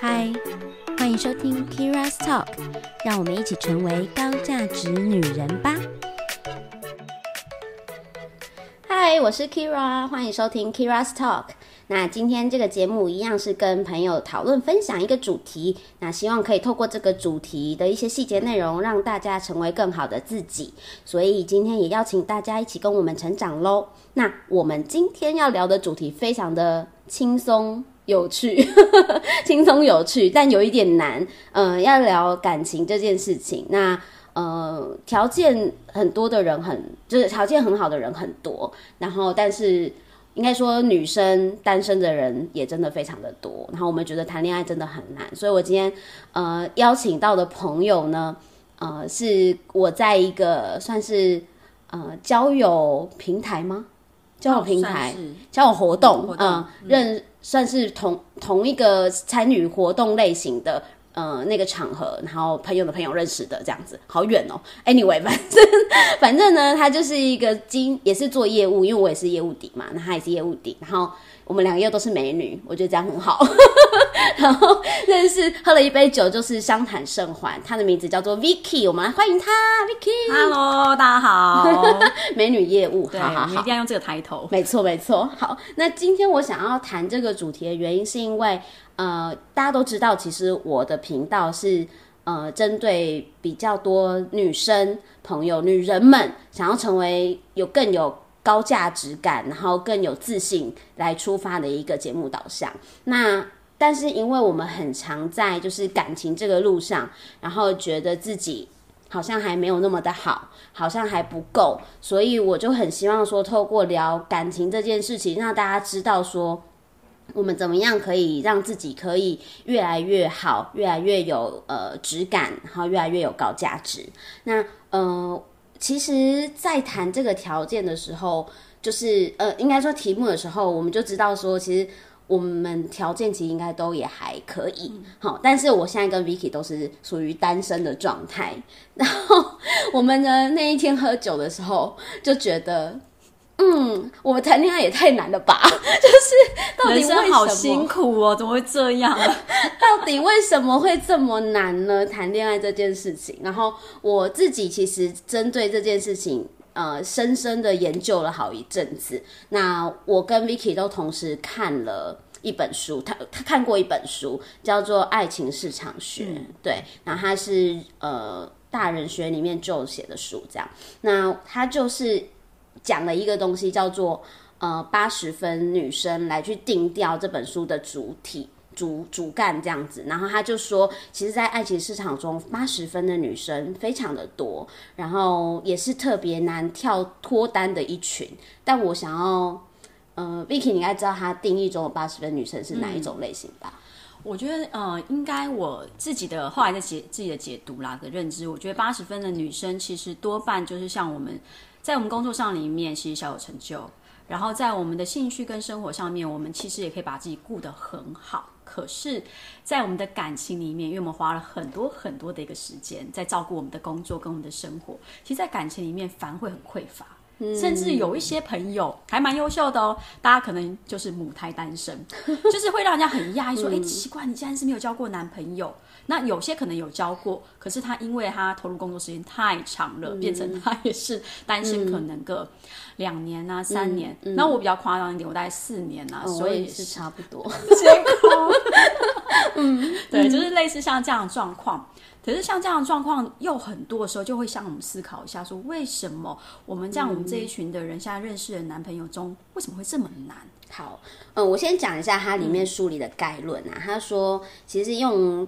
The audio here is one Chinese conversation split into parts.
嗨，欢迎收听 Kira's Talk，让我们一起成为高价值女人吧。嗨，我是 Kira，欢迎收听 Kira's Talk。那今天这个节目一样是跟朋友讨论分享一个主题，那希望可以透过这个主题的一些细节内容，让大家成为更好的自己。所以今天也邀请大家一起跟我们成长喽。那我们今天要聊的主题非常的轻松有趣，轻松有趣，但有一点难。嗯、要聊感情这件事情，那。呃，条件很多的人很，就是条件很好的人很多，然后但是应该说女生单身的人也真的非常的多，然后我们觉得谈恋爱真的很难，所以我今天呃邀请到的朋友呢，呃是我在一个算是呃交友平台吗？交友平台、交友活动，嗯，认算是同同一个参与活动类型的。呃，那个场合，然后朋友的朋友认识的这样子，好远哦。Anyway，反正 反正呢，他就是一个经也是做业务，因为我也是业务底嘛，那他也是业务底，然后我们两个又都是美女，我觉得这样很好。然后认识喝了一杯酒，就是相谈甚欢。她的名字叫做 Vicky，我们来欢迎她，Vicky，Hello，大家好。美女业务，对，好好好一定。要用这个抬头。没错，没错。好，那今天我想要谈这个主题的原因，是因为呃，大家都知道，其实我的频道是呃，针对比较多女生朋友、女人们想要成为有更有高价值感，然后更有自信来出发的一个节目导向。那但是因为我们很常在就是感情这个路上，然后觉得自己好像还没有那么的好，好像还不够，所以我就很希望说，透过聊感情这件事情，让大家知道说，我们怎么样可以让自己可以越来越好，越来越有呃质感，然后越来越有高价值。那呃，其实，在谈这个条件的时候，就是呃，应该说题目的时候，我们就知道说，其实。我们条件其实应该都也还可以，好、但是我现在跟 Vicky 都是属于单身的状态。然后我们呢那一天喝酒的时候，就觉得，嗯，我们谈恋爱也太难了吧？就是到底为人生好辛？苦哦，怎么会这样？到底为什么会这么难呢？谈恋爱这件事情，然后我自己其实针对这件事情。呃，深深的研究了好一阵子。那我跟 Vicky 都同时看了一本书，他他看过一本书，叫做《爱情市场学》，对，然后它是呃大人学里面就写的书，这样。那他就是讲了一个东西，叫做呃八十分女生来去定调这本书的主体。主主干这样子，然后他就说，其实，在爱情市场中，八十分的女生非常的多，然后也是特别难跳脱单的一群。但我想要，呃，Vicky，你应该知道他定义中的八十分女生是哪一种类型吧？我觉得呃，应该我自己的后来的解自己的解读啦的认知，我觉得八十分的女生其实多半就是像我们在我们工作上里面其实小有成就，然后在我们的兴趣跟生活上面，我们其实也可以把自己顾得很好。可是，在我们的感情里面，因为我们花了很多很多的一个时间在照顾我们的工作跟我们的生活，其实，在感情里面反而会很匮乏。甚至有一些朋友还蛮优秀的哦，大家可能就是母胎单身，就是会让人家很讶异说：“哎、奇怪，你竟然是没有交过男朋友？”那有些可能有交过，可是他因为他投入工作时间太长了，变成他也是单身，可能个两年啊、三年。那我比较夸张一点，我大概四年啊，哦所以也是差不多。结果，嗯，对，就是类似像这样的状况。可是像这样的状况又很多的时候，就会向我们思考一下，说为什么我们这样，我们这一群的人现在认识的男朋友中，为什么会这么难？好，嗯，我先讲一下它里面梳理的概论啊。他说，其实用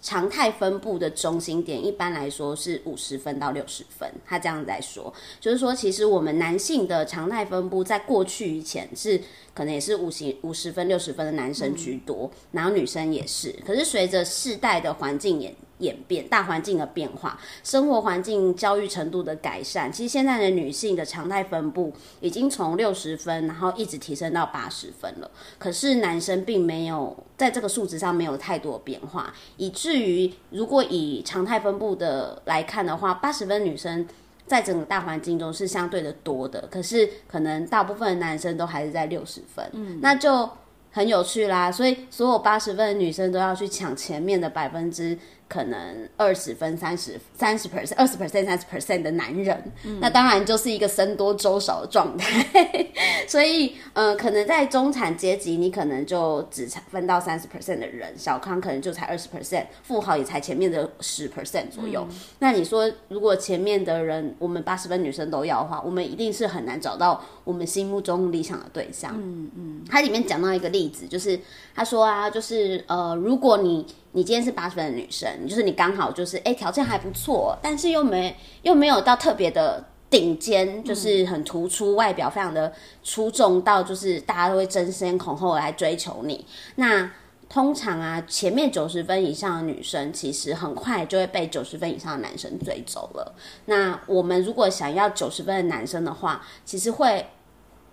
常态分布的中心点，一般来说是五十分到六十分。他这样在说，就是说，其实我们男性的常态分布在过去以前是可能也是五十五十分、六十分的男生居多，然后女生也是。可是随着世代的环境演演变、大环境的变化、生活环境、教育程度的改善，其实现在的女性的常态分布已经从六十分，然后一直提升到八十分了。可是男生并没有在这个数值上没有太多变化，以至于如果以常态分布的来看的话，八十分女生。在整个大环境中是相对的多的，可是可能大部分的男生都还是在六十分，嗯，那就很有趣啦。所以所有八十分的女生都要去抢前面的百分之可能二十分、三十、三十 percent、二十 percent、三十 percent 的男人，那当然就是一个僧多粥少的状态。所以，呃，可能在中产阶级，你可能就只分到三十 percent 的人，小康可能就才二十 percent，富豪也才前面的十 percent 左右。那你说，如果前面的人我们八十分女生都要的话，我们一定是很难找到我们心目中理想的对象。嗯嗯，它里面讲到一个例子，就是他说啊，就是呃，如果你你今天是八十分的女生，就是你刚好就是哎条件还不错，但是又没又没有到特别的顶尖，就是很突出，外表非常的出众到就是大家都会争先恐后来追求你。那通常啊，前面九十分以上的女生，其实很快就会被九十分以上的男生追走了。那我们如果想要九十分的男生的话，其实会。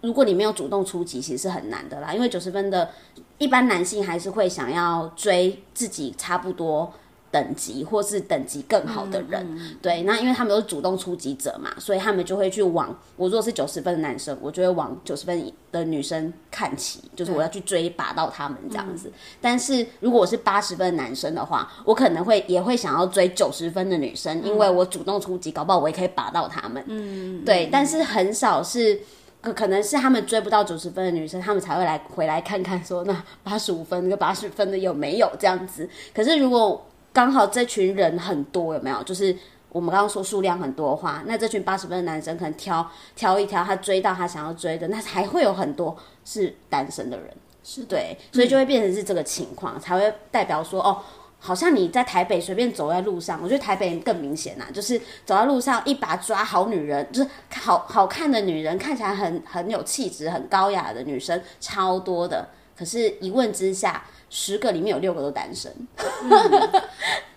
如果你没有主动出击，其实是很难的啦。因为九十分的一般男性还是会想要追自己差不多等级或是等级更好的人，对。那因为他们都是主动出击者嘛，所以他们就会去往我如果是九十分的男生，我就会往九十分的女生看齐，就是我要去追拔到他们这样子。但是如果我是八十分的男生的话，我可能会也会想要追九十分的女生，因为我主动出击，搞不好我也可以拔到他们。嗯，对。但是很少是。可可能是他们追不到九十分的女生，他们才会来回来看看，说那八十五分、那个八十分的有没有这样子。可是如果刚好这群人很多，有没有？就是我们刚刚说数量很多的话，那这群八十分的男生可能挑挑一挑，他追到他想要追的，那还会有很多是单身的人，是对，所以就会变成是这个情况，才会代表说哦。好像你在台北随便走在路上，我觉得台北更明显呐，就是走在路上一把抓好女人，就是好好看的女人，看起来很很有气质、很高雅的女生超多的，可是一问之下，十个里面有六个都单身。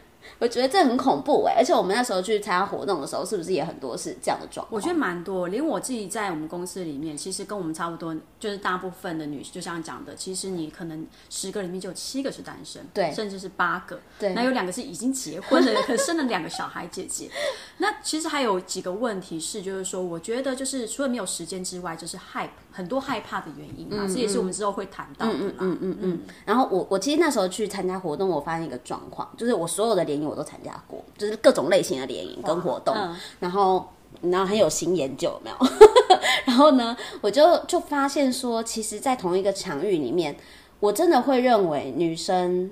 我觉得这很恐怖哎，而且我们那时候去参加活动的时候，是不是也很多是这样的状况？我觉得蛮多，连我自己在我们公司里面，其实跟我们差不多，就是大部分的女，就像讲的，其实你可能十个里面就有七个是单身，对，甚至是八个，对，那有两个是已经结婚了，可生了两个小孩姐姐。那其实还有几个问题是，就是说，我觉得就是除了没有时间之外，就是害很多害怕的原因啊，这也是我们之后会谈到的啦。嗯嗯嗯。然后我我其实那时候去参加活动，我发现一个状况，就是我所有的联谊我都参加过，就是各种类型的联谊跟活动，然后然后很有新研究，没有？然后呢，我就就发现说，其实，在同一个场域里面，我真的会认为女生。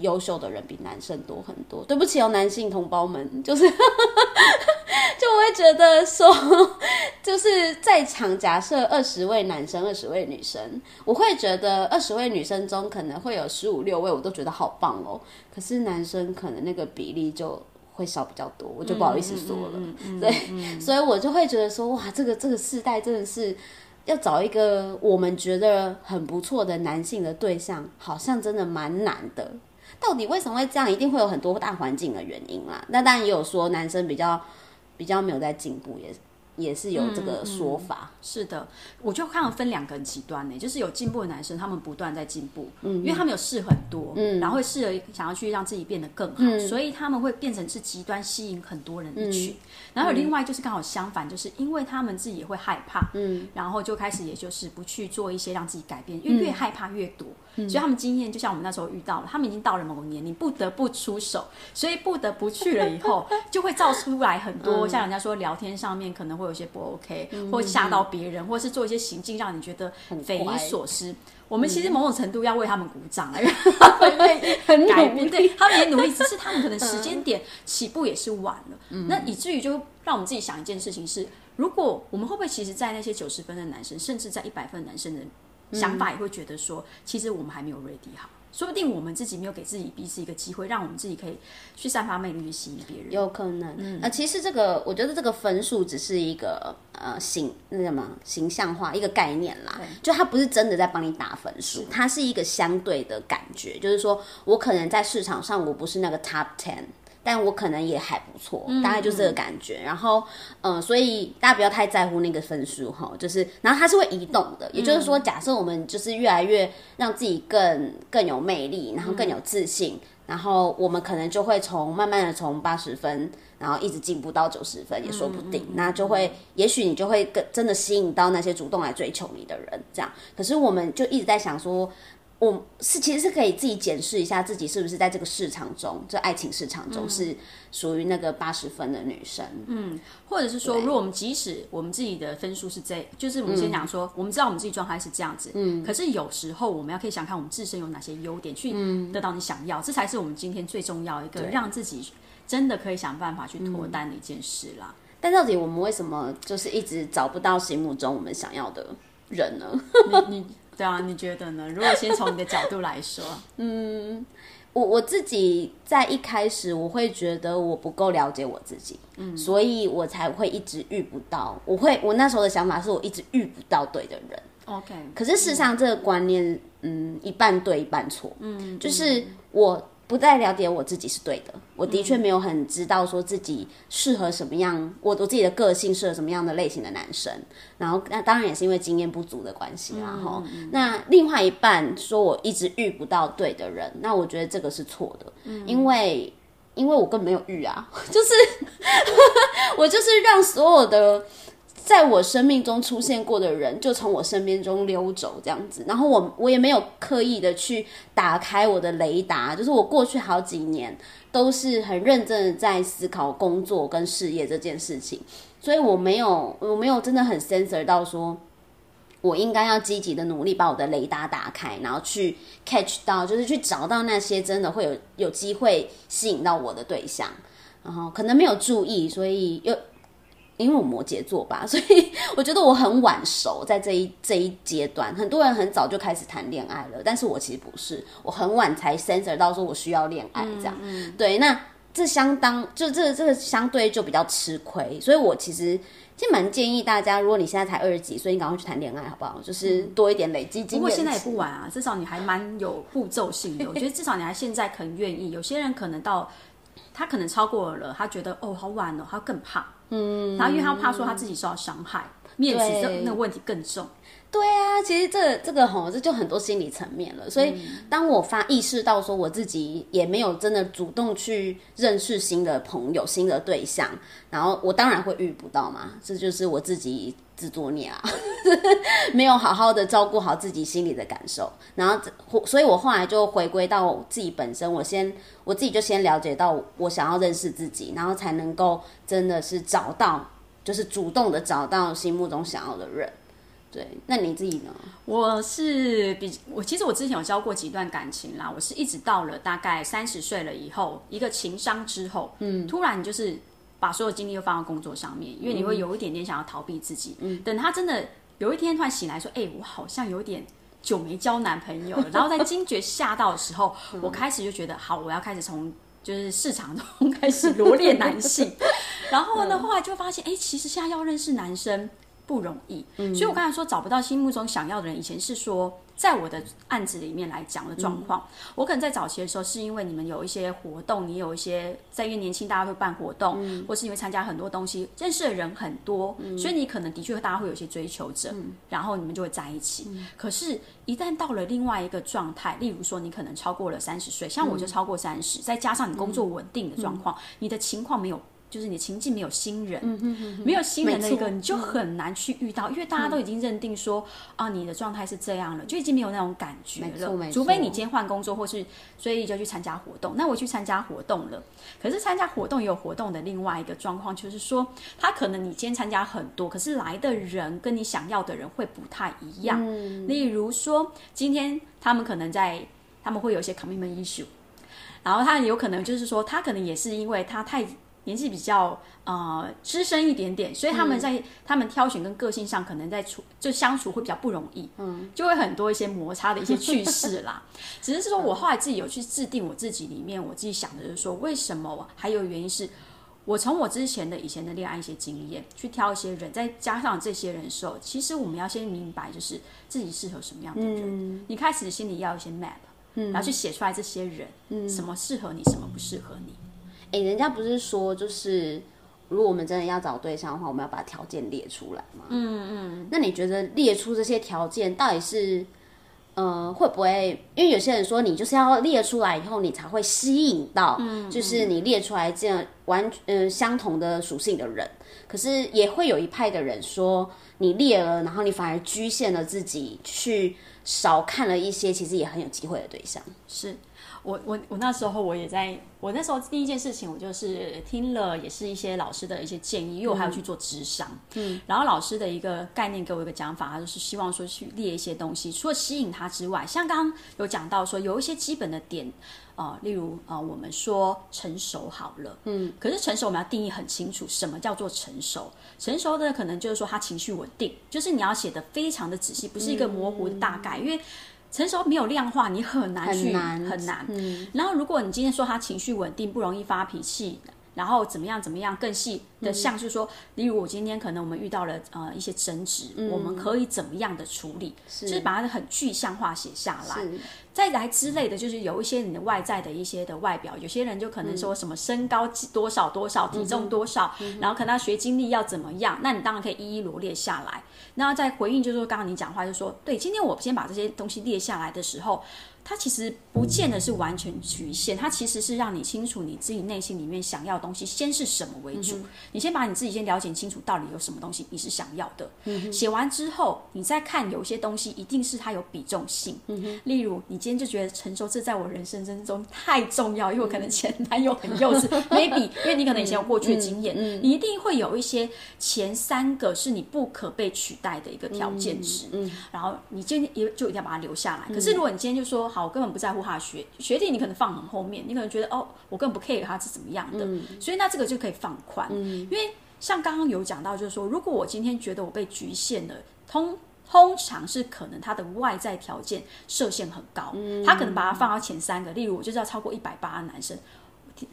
优秀的人比男生多很多，对不起哦，男性同胞们，就是 就我会觉得说，就是在场假设二十位男生，二十位女生，我会觉得二十位女生中可能会有十五六位，我都觉得好棒哦。可是男生可能那个比例就会少比较多，我就不好意思说了。对，所以我就会觉得说，哇，这个这个世代真的是要找一个我们觉得很不错的男性的对象，好像真的蛮难的。到底为什么会这样？一定会有很多大环境的原因啦。那当然也有说男生比较比较没有在进步，也也是有这个说法。是的，我就看到分两个极端呢，就是有进步的男生，他们不断在进步，嗯，因为他们有试很多，嗯，然后会试了想要去让自己变得更好，所以他们会变成是极端吸引很多人一群。然后另外就是刚好相反，就是因为他们自己也会害怕，嗯，然后就开始也就是不去做一些让自己改变，因为越害怕越多。所以他们经验就像我们那时候遇到了，他们已经到了某个年龄，不得不出手，所以不得不去了以后，就会造出来很多像人家说聊天上面可能会有些不 OK，或吓到别人，或是做一些行径让你觉得匪夷所思。我们其实某种程度要为他们鼓掌，因为他们很改变，对他们也努力，只是他们可能时间点起步也是晚了。那以至于就让我们自己想一件事情是：如果我们会不会其实，在那些九十分的男生，甚至在一百分男生的。想法也会觉得说，其实我们还没有 ready 好，说不定我们自己没有给自己彼此一个机会，让我们自己可以去散发魅力，去吸引别人。有可能，嗯，呃，其实这个我觉得这个分数只是一个呃形那什么形象化一个概念啦，就它不是真的在帮你打分数，它是一个相对的感觉，就是说我可能在市场上我不是那个 top ten。但我可能也还不错，大概就这个感觉。然后，嗯，所以大家不要太在乎那个分数哈。就是，然后它是会移动的，也就是说，假设我们就是越来越让自己更更有魅力，然后更有自信，然后我们可能就会从慢慢的从八十分，然后一直进步到九十分，也说不定。那就会，也许你就会更真的吸引到那些主动来追求你的人。这样，可是我们就一直在想说。我是其实是可以自己检视一下自己是不是在这个市场中，这爱情市场中是属于那个八十分的女生。嗯，或者是说，如果我们即使我们自己的分数是这，就是我们先讲说，我们知道我们自己状态是这样子，嗯，可是有时候我们要可以想看我们自身有哪些优点，去得到你想要，这才是我们今天最重要一个让自己真的可以想办法去脱单的一件事啦。但到底我们为什么就是一直找不到心目中我们想要的人呢？你你。对啊，你觉得呢？如果先从你的角度来说，嗯，我我自己在一开始我会觉得我不够了解我自己，嗯，所以我才会一直遇不到。我会我那时候的想法是我一直遇不到对的人。OK，可是事实上这个观念，嗯，一半对一半错。嗯，就是我。不再了解我自己是对的，我的确没有很知道说自己适合什么样，我我自己的个性适合什么样的类型的男生，然后那当然也是因为经验不足的关系啦。哈，那另外一半说我一直遇不到对的人，那我觉得这个是错的，因为因为我根本没有遇啊，就是 我就是让所有的。在我生命中出现过的人，就从我身边中溜走，这样子。然后我我也没有刻意的去打开我的雷达，就是我过去好几年都是很认真的在思考工作跟事业这件事情，所以我没有我没有真的很 sensor 到说，我应该要积极的努力把我的雷达打开，然后去 catch 到，就是去找到那些真的会有有机会吸引到我的对象，然后可能没有注意，所以又。因为我摩羯座吧，所以我觉得我很晚熟，在这一这一阶段，很多人很早就开始谈恋爱了，但是我其实不是，我很晚才 sensor 到说我需要恋爱这样。对，那这相当就这个这个相对就比较吃亏，所以我其实其实蛮建议大家，如果你现在才二十几岁，你赶快去谈恋爱好不好？就是多一点累积经验。不过现在也不晚啊，至少你还蛮有步骤性的。我觉得至少你还现在肯愿意，有些人可能到他可能超过了，他觉得哦好晚哦，他更怕。嗯，然后因为他怕说他自己受到伤害，面子这那个问题更重。对啊，其实这这个吼，这就很多心理层面了。所以当我发意识到说我自己也没有真的主动去认识新的朋友、新的对象，然后我当然会遇不到嘛，这就是我自己自作孽啊，没有好好的照顾好自己心里的感受。然后，所以我后来就回归到自己本身，我先我自己就先了解到我想要认识自己，然后才能够真的是找到，就是主动的找到心目中想要的人。对，那你自己呢？我是比我其实我之前有交过几段感情啦，我是一直到了大概三十岁了以后，一个情商之后，嗯，突然就是把所有精力又放到工作上面，因为你会有一点点想要逃避自己。嗯，等他真的有一天突然醒来说：“哎，我好像有点久没交男朋友了。”然后在惊觉吓到的时候，我开始就觉得好，我要开始从就是市场中开始罗列男性。然后呢，后来就发现，哎，其实现在要认识男生。不容易，所以我刚才说找不到心目中想要的人。以前是说，在我的案子里面来讲的状况，我可能在早期的时候，是因为你们有一些活动，你有一些在因为年轻，大家会办活动，或是因为参加很多东西，认识的人很多，所以你可能的确大家会有一些追求者，然后你们就会在一起。可是，一旦到了另外一个状态，例如说你可能超过了三十岁，像我就超过三十，再加上你工作稳定的状况，你的情况没有。就是你情境没有新人，没有新人的一个，你就很难去遇到，因为大家都已经认定说啊，你的状态是这样了，就已经没有那种感觉了。除非你今天换工作，或是所以就去参加活动。那我去参加活动了，可是参加活动也有活动的另外一个状况，就是说他可能你今天参加很多，可是来的人跟你想要的人会不太一样。例如说，今天他们可能在他们会有一些 commitment issue，然后他有可能就是说，他可能也是因为他太。年纪比较呃资深一点点，所以他们在他们挑选跟个性上，可能在处就相处会比较不容易，嗯，就会很多一些摩擦的一些趣事啦。只是说我后来自己有去制定我自己里面，我自己想的就是说，为什么？还有原因是我从我之前的以前的恋爱一些经验去挑一些人，再加上这些人的时候，其实我们要先明白，就是自己适合什么样的人。你开始心里要一些 map，嗯然后去写出来这些人，嗯，什么适合你，什么不适合你。哎，人家不是说，就是如果我们真的要找对象的话，我们要把条件列出来吗？嗯嗯。那你觉得列出这些条件，到底是，呃，会不会？因为有些人说，你就是要列出来以后，你才会吸引到，就是你列出来这样完呃相同的属性的人。可是也会有一派的人说，你列了，然后你反而局限了自己，去少看了一些其实也很有机会的对象。是。我我我那时候我也在，我那时候第一件事情，我就是听了也是一些老师的一些建议，因为我还要去做智商，嗯，然后老师的一个概念给我一个讲法，他就是希望说去列一些东西，除了吸引他之外，像刚刚有讲到说有一些基本的点，呃，例如呃，我们说成熟好了，嗯，可是成熟我们要定义很清楚，什么叫做成熟？成熟的可能就是说他情绪稳定，就是你要写的非常的仔细，不是一个模糊的大概，因为。成熟没有量化，你很难去很难。然后，如果你今天说他情绪稳定，不容易发脾气，然后怎么样怎么样更细的，像是说，例如我今天可能我们遇到了呃一些争执，我们可以怎么样的处理？就是把它很具象化写下来。再来之类的就是有一些你的外在的一些的外表，有些人就可能说什么身高多少多少，体重多少，然后可能他学经历要怎么样，那你当然可以一一罗列下来。那在回应就是说，刚刚你讲话就说，对，今天我先把这些东西列下来的时候。它其实不见得是完全局限，它其实是让你清楚你自己内心里面想要的东西先是什么为主。你先把你自己先了解清楚，到底有什么东西你是想要的。写完之后，你再看有些东西一定是它有比重性。例如，你今天就觉得成熟这在我人生之中太重要，因为我可能前男友很幼稚，maybe 因为你可能以前有过去的经验，你一定会有一些前三个是你不可被取代的一个条件值。嗯然后你今天也就一定要把它留下来。可是如果你今天就说好。我根本不在乎他的学学历，你可能放很后面，你可能觉得哦，我根本不 care 他是怎么样的，所以那这个就可以放宽，因为像刚刚有讲到，就是说，如果我今天觉得我被局限了，通通常是可能他的外在条件设限很高，他可能把它放到前三个，例如我就是要超过一百八的男生。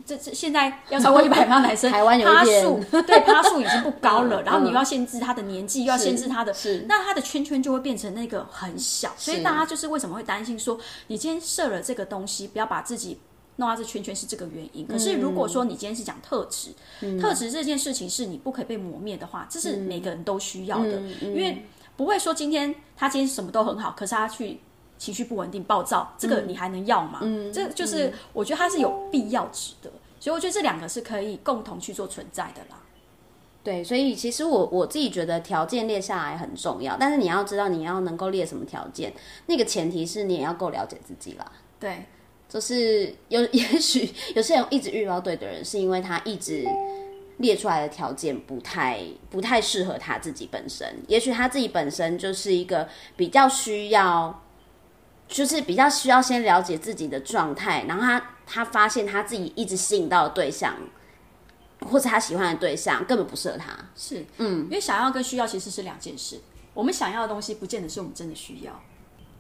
这这现在要超过一百趴男生，台湾有点。数对趴数已经不高了，然后你又要限制他的年纪，又要限制他的，那他的圈圈就会变成那个很小，所以大家就是为什么会担心说，你今天设了这个东西，不要把自己弄到这圈圈是这个原因。可是如果说你今天是讲特质，特质这件事情是你不可以被磨灭的话，这是每个人都需要的，因为不会说今天他今天什么都很好，可是他去。情绪不稳定、暴躁，这个你还能要吗？嗯，这就是我觉得他是有必要值的，所以我觉得这两个是可以共同去做存在的啦。对，所以其实我我自己觉得条件列下来很重要，但是你要知道你要能够列什么条件，那个前提是你也要够了解自己啦。对，就是有 也许有些人一直遇到对的人，是因为他一直列出来的条件不太不太适合他自己本身，也许他自己本身就是一个比较需要。就是比较需要先了解自己的状态，然后他他发现他自己一直吸引到的对象，或者他喜欢的对象根本不适合他。是，嗯，因为想要跟需要其实是两件事。我们想要的东西不见得是我们真的需要。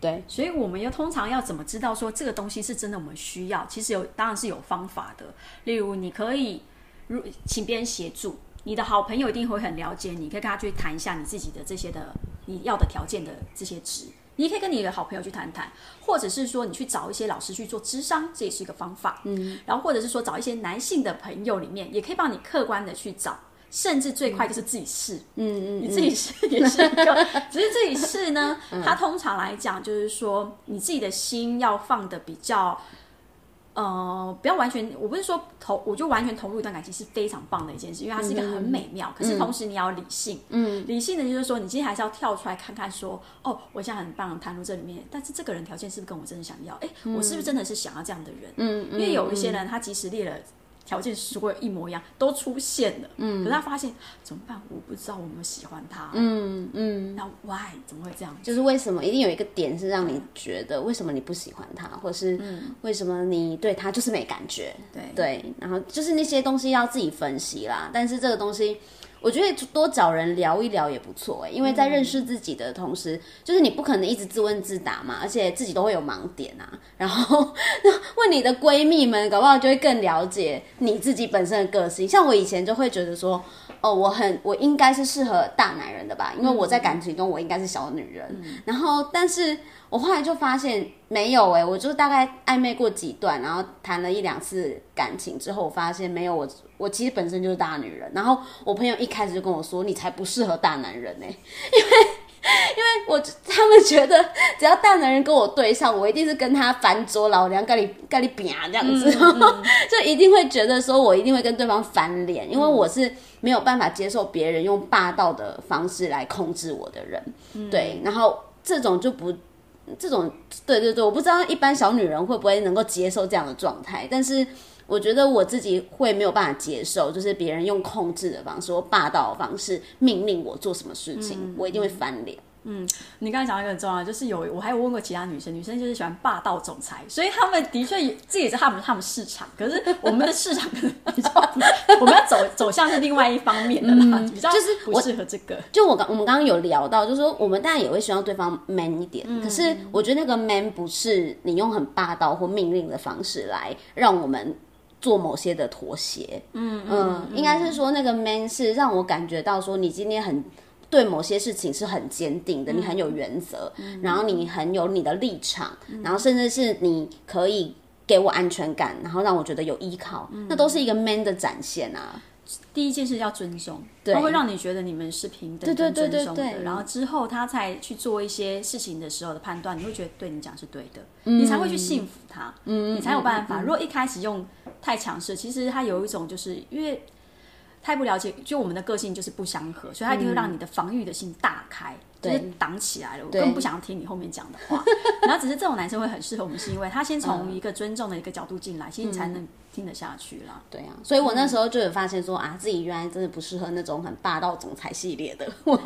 对，所以我们要通常要怎么知道说这个东西是真的我们需要？其实有当然是有方法的。例如，你可以如请别人协助，你的好朋友一定会很了解你，可以跟他去谈一下你自己的这些的你要的条件的这些值。你可以跟你的好朋友去谈谈，或者是说你去找一些老师去做智商，这也是一个方法。嗯，然后或者是说找一些男性的朋友里面，也可以帮你客观的去找，甚至最快就是自己试。嗯嗯，你自己试也是一个，只是自己试呢，它通常来讲就是说你自己的心要放的比较。呃，不要完全，我不是说投，我就完全投入一段感情是非常棒的一件事，因为它是一个很美妙。可是同时你要理性，嗯，理性的就是说，你今天还是要跳出来看看，说，哦，我现在很棒，谈入这里面，但是这个人条件是不是跟我真的想要？哎，我是不是真的是想要这样的人？嗯，因为有一些人，他即使列了。条件是会一模一样都出现了，嗯，可是他发现怎么办？我不知道我有没有喜欢他，嗯嗯，那 why 怎么会这样？就是为什么一定有一个点是让你觉得为什么你不喜欢他，或是为什么你对他就是没感觉？对对，然后就是那些东西要自己分析啦。但是这个东西。我觉得多找人聊一聊也不错哎，因为在认识自己的同时，就是你不可能一直自问自答嘛，而且自己都会有盲点啊。然后问你的闺蜜们，搞不好就会更了解你自己本身的个性。像我以前就会觉得说，哦，我很我应该是适合大男人的吧，因为我在感情中我应该是小女人。然后，但是我后来就发现没有哎，我就大概暧昧过几段，然后谈了一两次感情之后，我发现没有我。我其实本身就是大女人，然后我朋友一开始就跟我说：“你才不适合大男人呢，因为因为我他们觉得只要大男人跟我对上，我一定是跟他翻桌，老娘跟你跟你扁这样子，就一定会觉得说我一定会跟对方翻脸，因为我是没有办法接受别人用霸道的方式来控制我的人，对，然后这种就不。这种对对对，我不知道一般小女人会不会能够接受这样的状态，但是我觉得我自己会没有办法接受，就是别人用控制的方式或霸道的方式命令我做什么事情，我一定会翻脸。嗯，你刚才讲一个很重要，就是有我还有问过其他女生，女生就是喜欢霸道总裁，所以他们的确也这也是他们他们市场，可是我们的市场可能比较，我们要走走向是另外一方面的啦，比较就是不适合这个。就我刚我们刚刚有聊到，就是说我们当然也会希望对方 man 一点，可是我觉得那个 man 不是你用很霸道或命令的方式来让我们做某些的妥协，嗯嗯，应该是说那个 man 是让我感觉到说你今天很。对某些事情是很坚定的，你很有原则，然后你很有你的立场，然后甚至是你可以给我安全感，然后让我觉得有依靠，那都是一个 man 的展现啊。第一件事要尊重，他会让你觉得你们是平等、尊重的，然后之后他才去做一些事情的时候的判断，你会觉得对你讲是对的，你才会去信服他，嗯你才有办法。如果一开始用太强势，其实他有一种就是因为。太不了解，就我们的个性就是不相合，所以他一定会让你的防御的心大开，就是挡起来了。我更不想听你后面讲的话。然后只是这种男生会很适合我们，是因为他先从一个尊重的一个角度进来，其实你才能。听得下去啦，对啊，所以我那时候就有发现说啊，自己原来真的不适合那种很霸道总裁系列的，我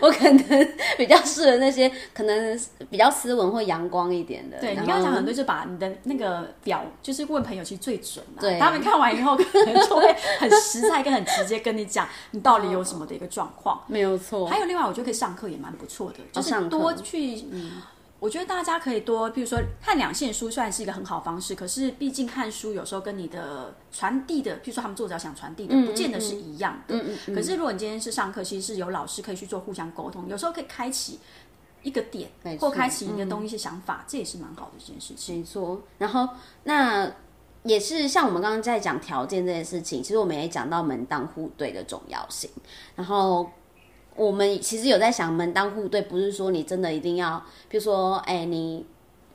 我可能 比较适合那些可能比较斯文或阳光一点的。对你刚刚讲很多，就把你的那个表，就是问朋友其实最准嘛。对，他们看完以后 可能就会很实在跟很直接跟你讲，你到底有什么的一个状况。没有错。还有另外，我觉得可以上课也蛮不错的，就是多去。我觉得大家可以多，比如说看两线书，虽然是一个很好方式，可是毕竟看书有时候跟你的传递的，比如说他们作者想传递的，不见得是一样的。嗯嗯嗯。可是如果你今天是上课，其实是有老师可以去做互相沟通，有时候可以开启一个点，或开启一个东一些想法，这也是蛮好的一件事情。没错。然后那也是像我们刚刚在讲条件这件事情，其实我们也讲到门当户对的重要性。然后。我们其实有在想门当户对，不是说你真的一定要，比如说，哎，你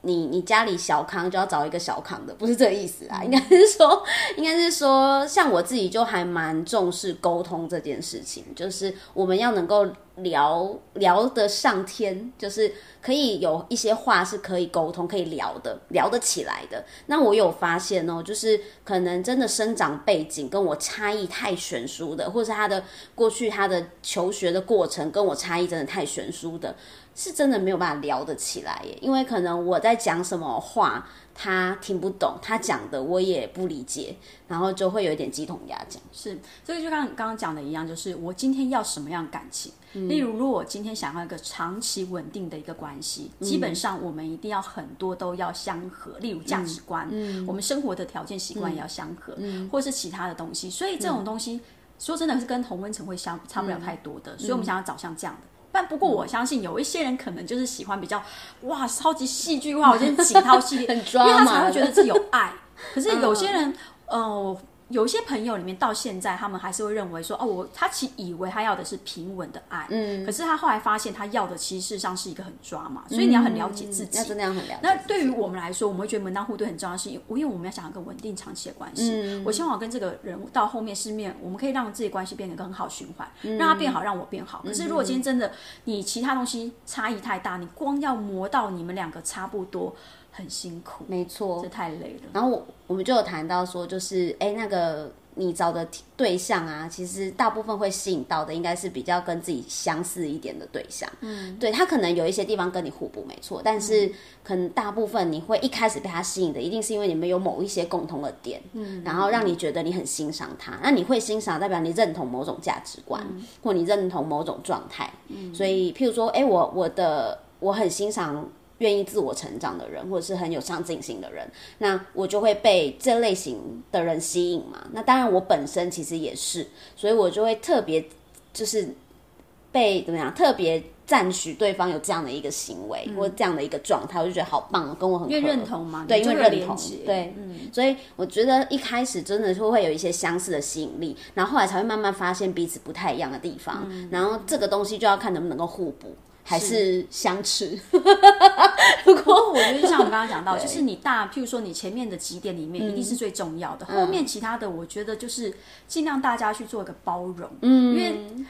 你你家里小康就要找一个小康的，不是这个意思啊，应该是说，应该是说，像我自己就还蛮重视沟通这件事情，就是我们要能够。聊聊得上天，就是可以有一些话是可以沟通、可以聊的，聊得起来的。那我有发现哦，就是可能真的生长背景跟我差异太悬殊的，或是他的过去他的求学的过程跟我差异真的太悬殊的，是真的没有办法聊得起来耶。因为可能我在讲什么话。他听不懂，他讲的我也不理解，然后就会有一点鸡同鸭讲。是，所以就像刚刚讲的一样，就是我今天要什么样感情？例如，如果我今天想要一个长期稳定的一个关系，基本上我们一定要很多都要相合。例如价值观，我们生活的条件习惯也要相合，或是其他的东西。所以这种东西，说真的是跟同温层会相差不了太多的。所以我们想要找像这样的。但不过我相信有一些人可能就是喜欢比较哇超级戏剧化，我先锦涛系列，因为他才会觉得自己有爱。可是有些人，呃。有些朋友里面，到现在他们还是会认为说，哦，我他其以为他要的是平稳的爱，嗯，可是他后来发现他要的其实事实上是一个很抓嘛，所以你要很了解自己，要真的要很了解。那对于我们来说，我们会觉得门当户对很重要，是因为我们要想要一个稳定长期的关系，我希望我跟这个人到后面是面，我们可以让自己关系变成一个很好循环，让他变好，让我变好。可是如果今天真的你其他东西差异太大，你光要磨到你们两个差不多。很辛苦，没错，这太累了。然后我我们就有谈到说，就是哎，那个你找的对象啊，其实大部分会吸引到的，应该是比较跟自己相似一点的对象。嗯，对他可能有一些地方跟你互补，没错，但是可能大部分你会一开始被他吸引的，一定是因为你们有某一些共同的点，嗯，然后让你觉得你很欣赏他。那你会欣赏，代表你认同某种价值观，或你认同某种状态。嗯，所以譬如说，哎，我我的我很欣赏。愿意自我成长的人，或者是很有上进心的人，那我就会被这类型的人吸引嘛。那当然，我本身其实也是，所以我就会特别就是被怎么样，特别赞许对方有这样的一个行为或这样的一个状态，我就觉得好棒，跟我很认同嘛。对，因为认同，对，嗯，所以我觉得一开始真的是会有一些相似的吸引力，然后后来才会慢慢发现彼此不太一样的地方，然后这个东西就要看能不能够互补。还是。相持？不过我觉得像我们刚刚讲到，就是你大，譬如说你前面的几点里面一定是最重要的，后面其他的我觉得就是尽量大家去做一个包容，嗯，因为。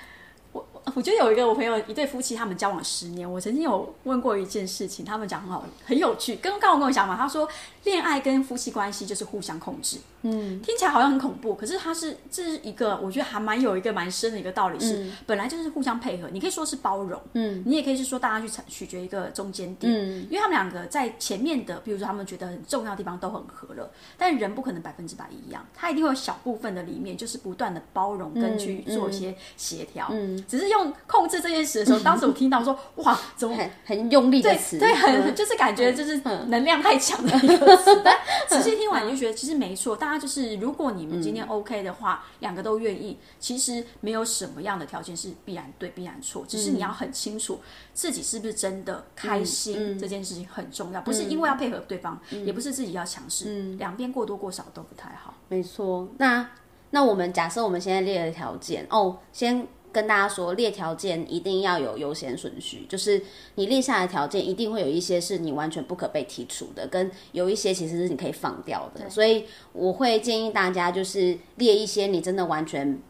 我我觉得有一个我朋友一对夫妻，他们交往十年。我曾经有问过一件事情，他们讲很好，很有趣，跟刚我跟我讲嘛。他说，恋爱跟夫妻关系就是互相控制。嗯，听起来好像很恐怖，可是他是这是一个我觉得还蛮有一个蛮深的一个道理，是本来就是互相配合。你可以说是包容，嗯，你也可以是说大家去取决一个中间点，嗯，因为他们两个在前面的，比如说他们觉得很重要的地方都很合了，但人不可能百分之百一样，他一定会有小部分的里面就是不断的包容跟去做一些协调，嗯，只是用控制这件事的时候，当时我听到说 哇，怎么很很用力的词，对，很就是感觉就是能量太强的一个词，但仔细听完你就觉得其实没错，大家。就是，如果你们今天 OK 的话，两个都愿意，其实没有什么样的条件是必然对，必然错，只是你要很清楚自己是不是真的开心，这件事情很重要，不是因为要配合对方，也不是自己要强势，两边过多过少都不太好。没错，那那我们假设我们现在列的条件哦，先。跟大家说，列条件一定要有优先顺序，就是你列下的条件一定会有一些是你完全不可被剔除的，跟有一些其实是你可以放掉的。所以我会建议大家就是列一些你真的完全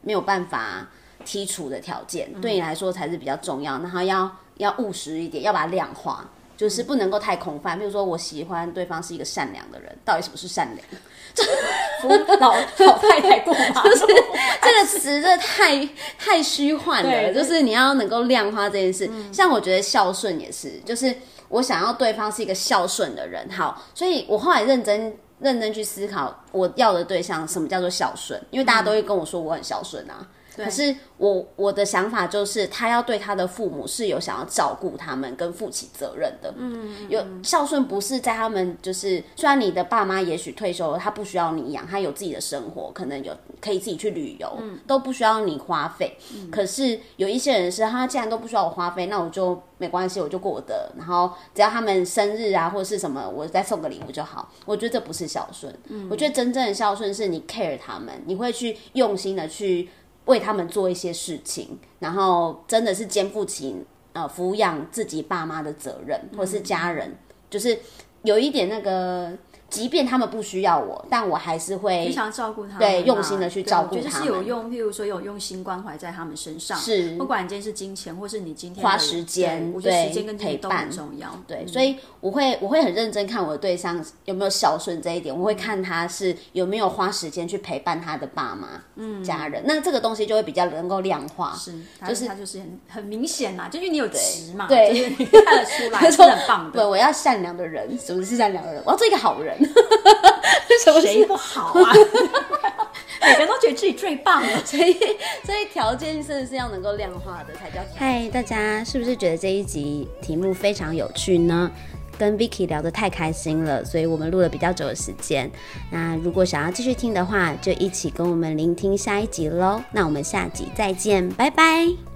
没有办法剔除的条件，对你来说才是比较重要。然后要要务实一点，要把它量化。就是不能够太空泛，比如说我喜欢对方是一个善良的人，到底什么是善良？老老太太过马 就是 这个词，真的太太虚幻了。就是你要能够量化这件事，像我觉得孝顺也是，就是我想要对方是一个孝顺的人。好，所以我后来认真认真去思考，我要的对象什么叫做孝顺？因为大家都会跟我说我很孝顺啊。可是我我的想法就是，他要对他的父母是有想要照顾他们跟负起责任的。嗯，有孝顺不是在他们就是，虽然你的爸妈也许退休了，他不需要你养，他有自己的生活，可能有可以自己去旅游，都不需要你花费。可是有一些人是，他既然都不需要我花费，那我就没关系，我就过我的。然后只要他们生日啊或者是什么，我再送个礼物就好。我觉得这不是孝顺。嗯，我觉得真正的孝顺是你 care 他们，你会去用心的去。为他们做一些事情，然后真的是肩负起呃抚养自己爸妈的责任，或是家人，就是有一点那个。即便他们不需要我，但我还是会非常照顾他们，对，用心的去照顾他们。就是有用，譬如说有用心关怀在他们身上，是不管今天是金钱，或是你今天花时间，我觉得时间跟陪伴重要。对，所以我会我会很认真看我的对象有没有孝顺这一点，我会看他是有没有花时间去陪伴他的爸妈、嗯家人。那这个东西就会比较能够量化，是就是他就是很很明显嘛，就因为你有值嘛，对，看得出来，是很棒的。对，我要善良的人，什么是善良的人？我要做一个好人。谁不好啊？每个人都觉得自己最棒了，所以所以条件真的是要能够量化的才叫。嗨，大家是不是觉得这一集题目非常有趣呢？跟 Vicky 聊得太开心了，所以我们录了比较久的时间。那如果想要继续听的话，就一起跟我们聆听下一集喽。那我们下集再见，拜拜。